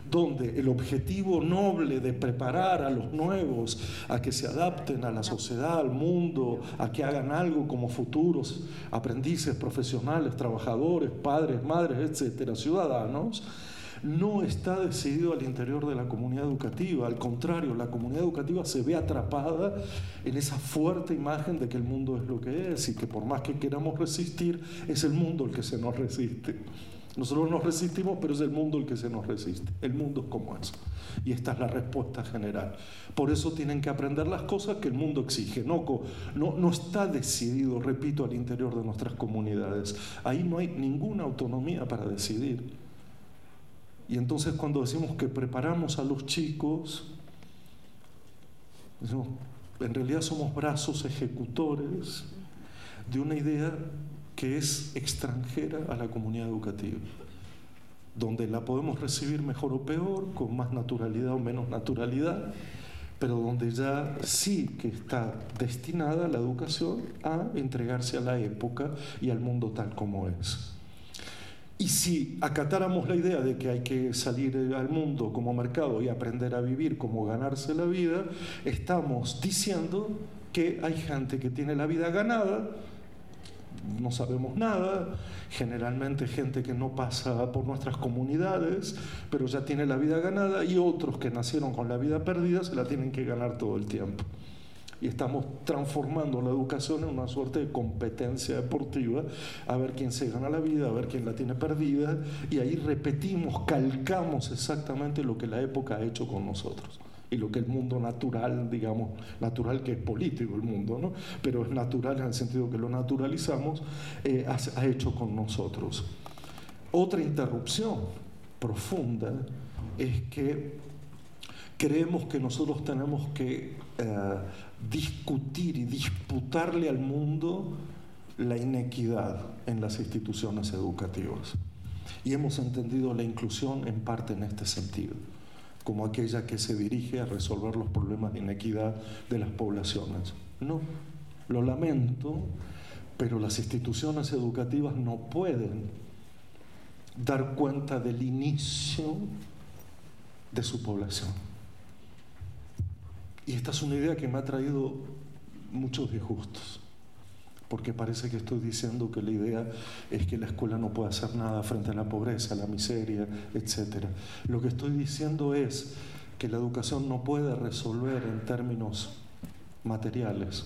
donde el objetivo noble de preparar a los nuevos a que se adapten a la sociedad, al mundo, a que hagan algo como futuros aprendices, profesionales, trabajadores, padres, madres, etcétera, ciudadanos, no está decidido al interior de la comunidad educativa. Al contrario, la comunidad educativa se ve atrapada en esa fuerte imagen de que el mundo es lo que es y que por más que queramos resistir, es el mundo el que se nos resiste. Nosotros nos resistimos, pero es el mundo el que se nos resiste. El mundo es como es. Y esta es la respuesta general. Por eso tienen que aprender las cosas que el mundo exige. No, está decidido, repito, al interior de nuestras comunidades. Ahí no hay ninguna autonomía para decidir. Y entonces cuando decimos que preparamos a los chicos, en realidad somos brazos ejecutores de una idea que es extranjera a la comunidad educativa, donde la podemos recibir mejor o peor, con más naturalidad o menos naturalidad, pero donde ya sí que está destinada la educación a entregarse a la época y al mundo tal como es. Y si acatáramos la idea de que hay que salir al mundo como mercado y aprender a vivir como ganarse la vida, estamos diciendo que hay gente que tiene la vida ganada, no sabemos nada, generalmente gente que no pasa por nuestras comunidades, pero ya tiene la vida ganada, y otros que nacieron con la vida perdida se la tienen que ganar todo el tiempo y estamos transformando la educación en una suerte de competencia deportiva, a ver quién se gana la vida, a ver quién la tiene perdida, y ahí repetimos, calcamos exactamente lo que la época ha hecho con nosotros y lo que el mundo natural, digamos, natural que es político el mundo, ¿no? pero es natural en el sentido que lo naturalizamos, eh, ha, hecho con nosotros. Otra interrupción profunda es que creemos que nosotros tenemos que eh, discutir y disputarle al mundo la inequidad en las instituciones educativas. Y hemos entendido la inclusión en parte en este sentido, como aquella que se dirige a resolver los problemas de inequidad de las poblaciones. No, lo lamento, pero las instituciones educativas no pueden dar cuenta del inicio de su población. Y esta es una idea que me ha traído muchos disgustos, porque parece que estoy diciendo que la idea es que la escuela no puede hacer nada frente a la pobreza, la miseria, etc. Lo que estoy diciendo es que la educación no puede resolver en términos materiales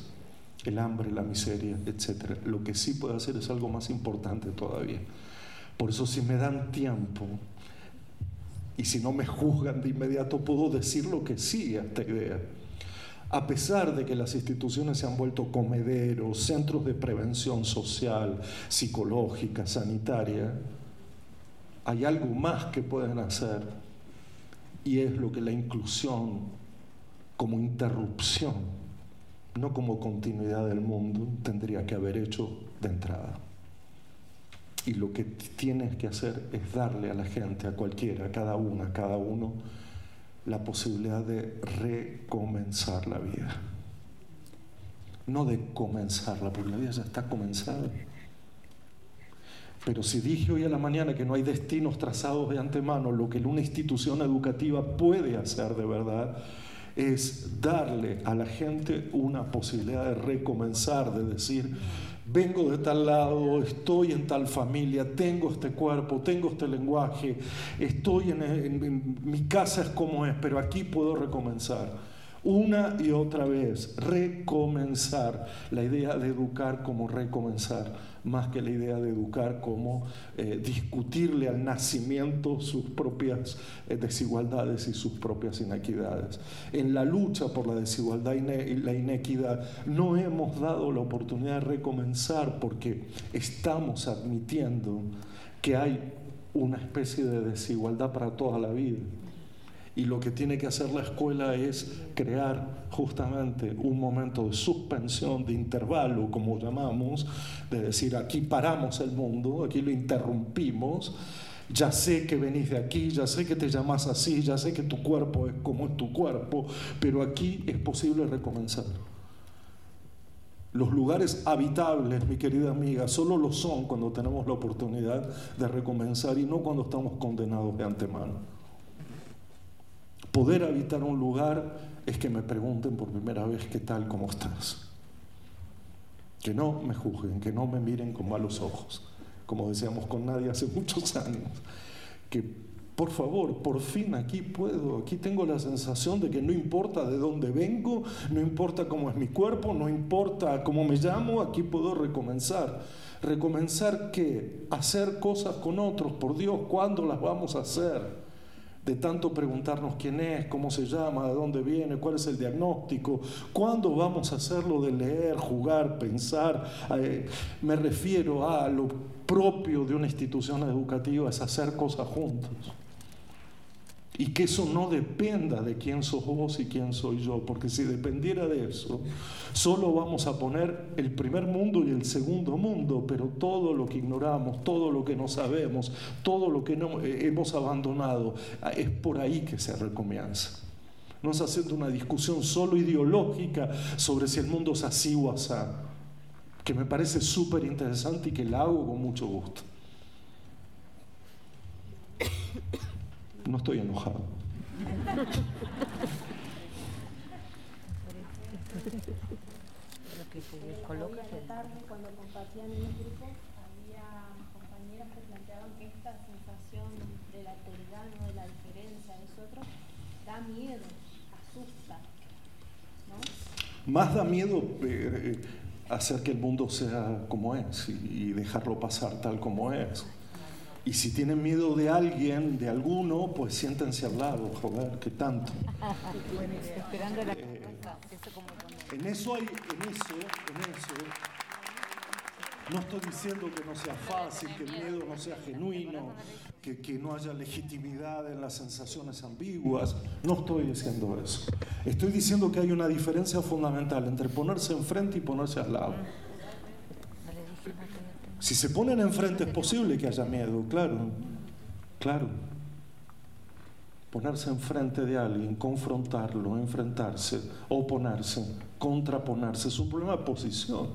el hambre, la miseria, etc. Lo que sí puede hacer es algo más importante todavía, Por eso si me dan tiempo y si no me juzgan de inmediato, puedo decir lo que sí a esta idea. A pesar de que las instituciones se han vuelto comederos, centros de prevención social, psicológica, sanitaria, hay algo más que pueden hacer y es lo que la inclusión como interrupción, no como continuidad del mundo, tendría que haber hecho de entrada. Y lo que tienes que hacer es darle a la gente, a cualquiera, a cada una, a cada uno, la posibilidad de recomenzar la vida. No de comenzarla, porque la vida ya está comenzada. Pero si dije hoy a la mañana que no hay destinos trazados de antemano, lo que una institución educativa puede hacer de verdad es darle a la gente una posibilidad de recomenzar, de decir, vengo de tal lado, estoy en tal familia, tengo este cuerpo, tengo este lenguaje, estoy en, mi casa es como es, pero aquí puedo recomenzar. Una y otra vez, recomenzar, la idea de educar como recomenzar más que la idea de educar como eh, discutirle al nacimiento sus propias eh, desigualdades y sus propias inequidades. En la lucha por la desigualdad y la inequidad no hemos dado la oportunidad de recomenzar porque estamos admitiendo que hay una especie de desigualdad para toda la vida y lo que tiene que hacer la escuela es crear justamente un momento de suspensión, de intervalo, como llamamos, de decir, aquí paramos el mundo, aquí lo interrumpimos, ya sé que venís de aquí, ya sé que te llamas así, ya sé que tu cuerpo es como es tu cuerpo, pero aquí es posible recomenzar. Los lugares habitables, mi querida amiga, solo lo son cuando tenemos la oportunidad de recomenzar y no cuando estamos condenados de antemano. Poder habitar un lugar es que me pregunten por primera vez qué tal, cómo estás. Que no me juzguen, que no me miren con malos ojos, como decíamos con nadie hace muchos años. Que por favor, por fin aquí puedo, aquí tengo la sensación de que no importa de dónde vengo, no importa cómo es mi cuerpo, no importa cómo me llamo, aquí puedo recomenzar. Recomenzar qué? Hacer cosas con otros, por Dios, ¿cuándo las vamos a hacer? De tanto preguntarnos quién es, cómo se llama, de dónde viene, cuál es el diagnóstico, cuándo vamos a hacerlo de leer, jugar, pensar. Eh, me refiero a lo propio de una institución educativa, es hacer cosas juntos. Y que eso no dependa de quién sos vos y quién soy yo, porque si dependiera de eso, solo vamos a poner el primer mundo y el segundo mundo, pero todo lo que ignoramos, todo lo que no sabemos, todo lo que no, eh, hemos abandonado, ah, es por ahí que se recomienza. No es haciendo una discusión solo ideológica sobre si el mundo es así o asá, que me parece súper interesante y que la hago con mucho gusto. No estoy enojado. cuando compartían en el grupo, había compañeras que planteaban que esta sensación de la alteridad, ¿no? de la diferencia de nosotros, da miedo, asusta. ¿no? Más da miedo eh, eh, hacer que el mundo sea como es y dejarlo pasar tal como es. Y si tienen miedo de alguien, de alguno, pues siéntense al lado, joder, ¿qué tanto? Eh, en eso hay, en eso, en eso, no estoy diciendo que no sea fácil, que el miedo no sea genuino, que, que, no haya legitimidad en las sensaciones ambiguas. No estoy diciendo eso. Estoy diciendo que hay una diferencia fundamental entre ponerse enfrente y ponerse al lado. Si se ponen enfrente es posible que haya miedo, claro, claro. Ponerse enfrente de alguien, confrontarlo, enfrentarse, oponerse, contraponerse, es un problema de posición.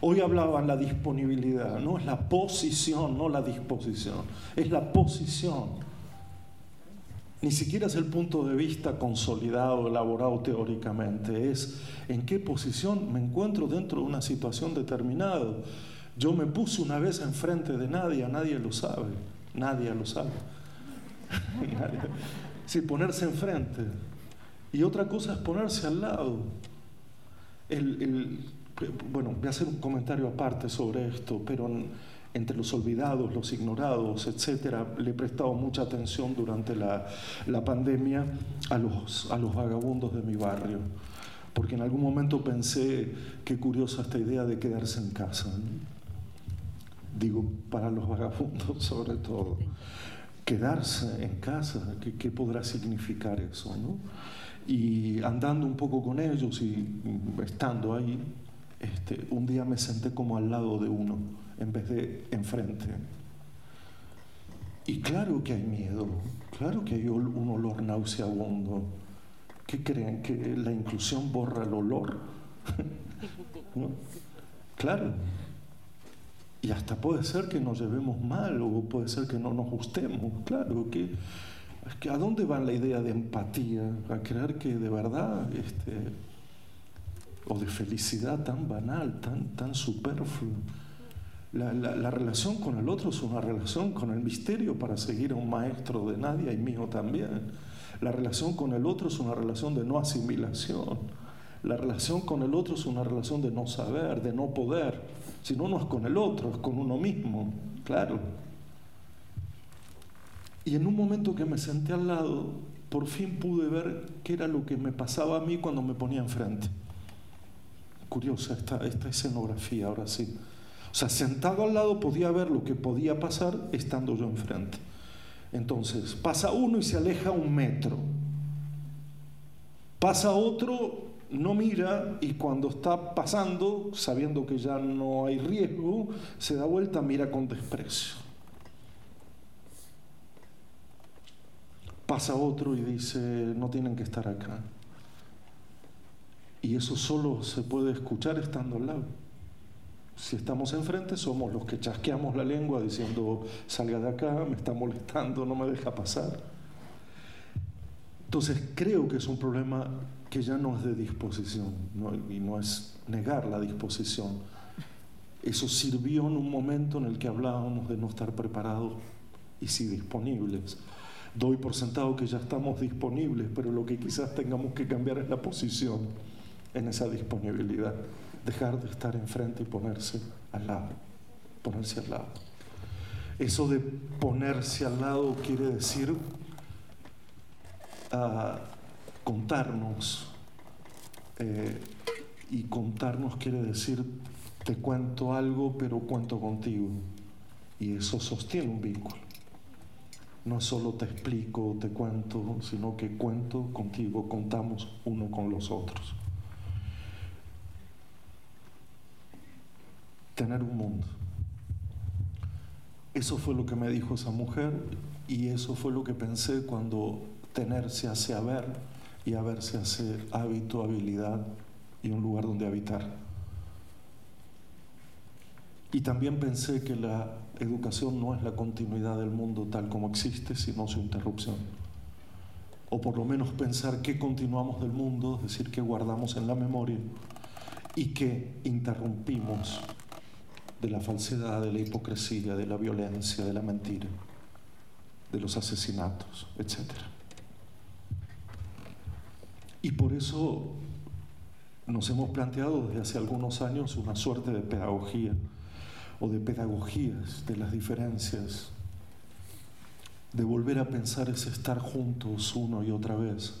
Hoy hablaban la disponibilidad, no es la posición, no la disposición, es la posición. Ni siquiera es el punto de vista consolidado, elaborado teóricamente, es en qué posición me encuentro dentro de una situación determinada. Yo me puse una vez enfrente de nadie, nadie lo sabe, nadie lo sabe. sí, ponerse enfrente. Y otra cosa es ponerse al lado. El, bueno, voy a hacer un comentario aparte sobre esto, pero en, entre los olvidados, los ignorados, etcétera, le he prestado mucha atención durante la, pandemia a los, a los vagabundos de mi barrio, porque en algún momento pensé qué curiosa esta idea de quedarse en casa. Digo, para los vagabundos sobre todo. Quedarse en casa, ¿qué, qué podrá significar eso? ¿no? Y andando un poco con ellos y estando ahí, este, un día me senté como al lado de uno en vez de enfrente. Y claro que hay miedo, claro que hay un olor nauseabundo. ¿Qué creen? ¿Que la inclusión borra el olor? Claro. Y hasta puede ser que nos llevemos mal o puede ser que no nos gustemos. Claro, que, ¿a dónde va la idea de empatía? A creer que de verdad, este, o de felicidad tan banal, tan, tan superflua la, relación con el otro es una relación con el misterio para seguir a un maestro de nadie y mío también. La relación con el otro es una relación de no asimilación. La relación con el otro es una relación de no saber, de no poder. Si no, no es con el otro, es con uno mismo, claro. Y en un momento que me senté al lado, por fin pude ver qué era lo que me pasaba a mí cuando me ponía enfrente. Curiosa esta, esta escenografía, ahora sí. O sea, sentado al lado podía ver lo que podía pasar estando yo enfrente. Entonces, pasa uno y se aleja un metro. Pasa otro, no mira y cuando está pasando, sabiendo que ya no hay riesgo, se da vuelta, mira con desprecio. Pasa otro y dice, no tienen que estar acá. Y eso solo se puede escuchar estando al lado. Si estamos enfrente, somos los que chasqueamos la lengua diciendo, salga de acá, me está molestando, no me deja pasar. Entonces creo que es un problema que ya no es de disposición y no es negar la disposición. Eso sirvió en un momento en el que hablábamos de no estar preparados y sí disponibles. Doy por sentado que ya estamos disponibles, pero lo que quizás tengamos que cambiar es la posición en esa disponibilidad dejar de estar enfrente y ponerse al lado, ponerse al lado. Eso de ponerse al lado quiere decir ah, contarnos, eh, y contarnos quiere decir te cuento algo, pero cuento contigo. Y eso sostiene un vínculo. No solo te explico, te cuento, sino que cuento contigo, contamos uno con los otros. tener un mundo. Eso fue lo que me dijo esa mujer y eso fue lo que pensé cuando tener se hace haber y haber se hace hábito, habilidad y un lugar donde habitar. Y también pensé que la educación no es la continuidad del mundo tal como existe, sino su interrupción. O por lo menos pensar que continuamos del mundo, es decir, que guardamos en la memoria y que interrumpimos de la falsedad, de la hipocresía, de la violencia, de la mentira, de los asesinatos, etc. Y por eso nos hemos planteado desde hace algunos años una suerte de pedagogía o de pedagogías de las diferencias, de volver a pensar ese estar juntos uno y otra vez,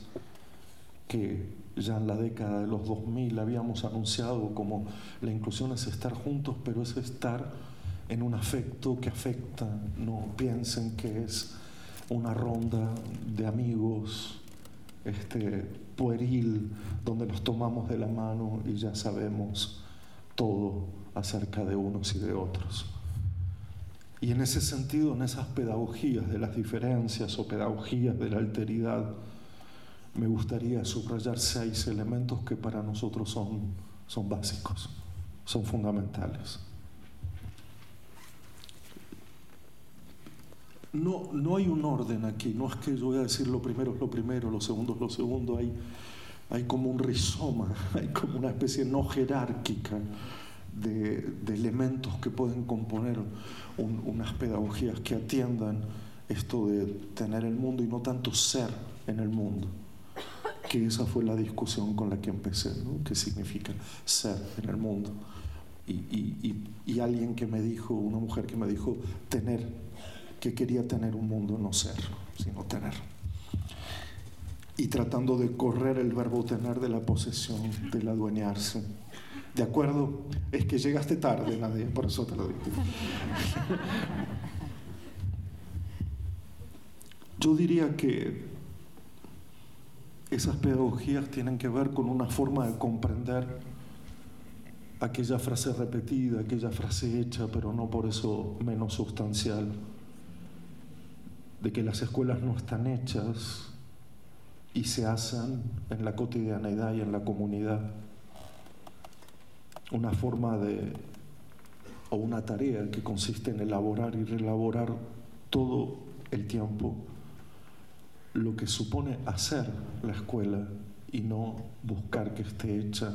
que ya en la década de los 2000 habíamos anunciado como la inclusión es estar juntos, pero es estar en un afecto que afecta, no piensen que es una ronda de amigos este, pueril donde nos tomamos de la mano y ya sabemos todo acerca de unos y de otros. Y en ese sentido, en esas pedagogías de las diferencias o pedagogías de la alteridad, me gustaría subrayar seis elementos que para nosotros son, son básicos, son fundamentales. No, no hay un orden aquí, no es que yo voy a decir lo primero es lo primero, lo segundo es lo segundo, hay, hay como un rizoma, hay como una especie no jerárquica de, elementos que pueden componer unas pedagogías que atiendan esto de tener el mundo y no tanto ser en el mundo que esa fue la discusión con la que empecé, ¿no? ¿Qué significa ser en el mundo? y, alguien que me dijo, una mujer que me dijo tener, que quería tener un mundo, no ser, sino tener. Y tratando de correr el verbo tener de la posesión, del adueñarse. ¿De acuerdo? Es que llegaste tarde, nadie, por eso te lo digo. Yo diría que esas pedagogías tienen que ver con una forma de comprender aquella frase repetida, aquella frase hecha, pero no por eso menos sustancial, de que las escuelas no están hechas y se hacen en la cotidianidad y en la comunidad. Una forma de, o una tarea que consiste en elaborar y reelaborar todo el tiempo lo que supone hacer la escuela y no buscar que esté hecha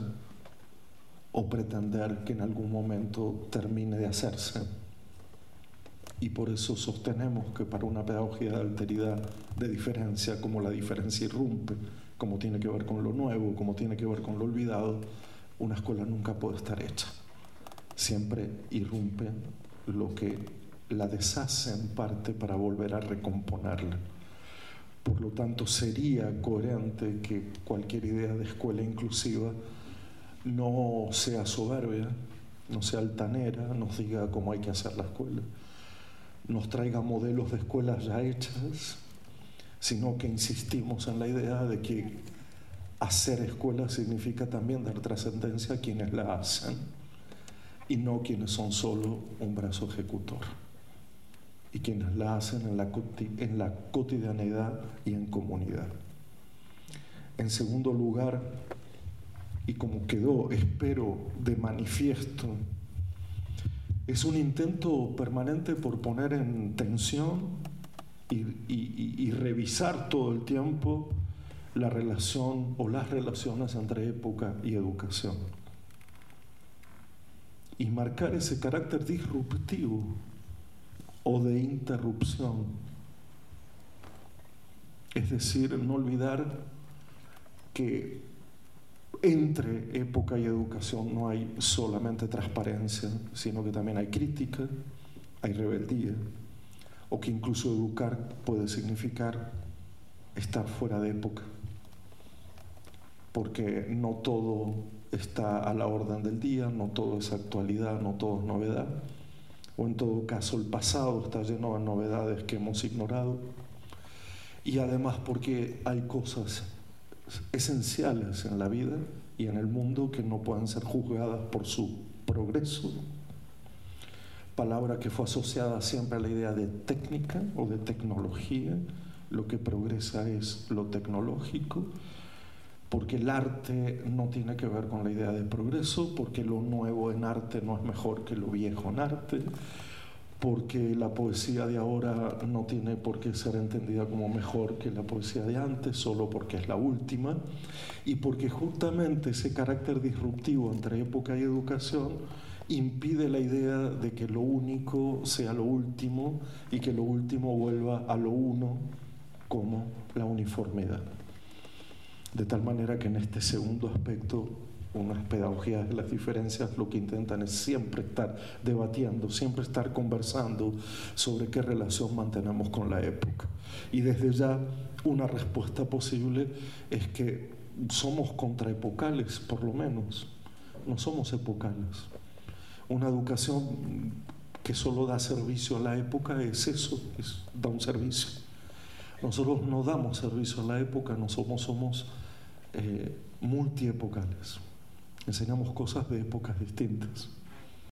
o pretender que en algún momento termine de hacerse. Y por eso sostenemos que para una pedagogía de alteridad, de diferencia, como la diferencia irrumpe, como tiene que ver con lo nuevo, como tiene que ver con lo olvidado, una escuela nunca puede estar hecha. Siempre irrumpe lo que la deshace en parte para volver a recomponerla. Por lo tanto, sería coherente que cualquier idea de escuela inclusiva no sea soberbia, no sea altanera, nos diga cómo hay que hacer la escuela, nos traiga modelos de escuelas ya hechas, sino que insistimos en la idea de que hacer escuela significa también dar trascendencia a quienes la hacen y no quienes son solo un brazo ejecutor y quienes la hacen en la, en la cotidianidad y en comunidad. En segundo lugar, y como quedó, espero, de manifiesto, es un intento permanente por poner en tensión y, revisar todo el tiempo la relación o las relaciones entre época y educación. Y marcar ese carácter disruptivo o de interrupción. Es decir, no olvidar que entre época y educación no hay solamente transparencia, sino que también hay crítica, hay rebeldía, o que incluso educar puede significar estar fuera de época, porque no todo está a la orden del día, no todo es actualidad, no todo es novedad, o en todo caso el pasado está lleno de novedades que hemos ignorado, y además porque hay cosas esenciales en la vida y en el mundo que no pueden ser juzgadas por su progreso. Palabra que fue asociada siempre a la idea de técnica o de tecnología. Lo que progresa es lo tecnológico, porque el arte no tiene que ver con la idea de progreso, porque lo nuevo en arte no es mejor que lo viejo en arte porque la poesía de ahora no tiene por qué ser entendida como mejor que la poesía de antes, solo porque es la última, y porque justamente ese carácter disruptivo entre época y educación impide la idea de que lo único sea lo último y que lo último vuelva a lo uno como la uniformidad. De tal manera que en este segundo aspecto unas pedagogías de las diferencias lo que intentan es siempre estar debatiendo, siempre estar conversando sobre qué relación mantenemos con la época. Y desde ya una respuesta posible es que somos contraepocales, por lo menos, no somos epocales. Una educación que solo da servicio a la época es eso, es, da un servicio. Nosotros no damos servicio a la época, nosotros somos eh, multiepocales enseñamos cosas de épocas distintas.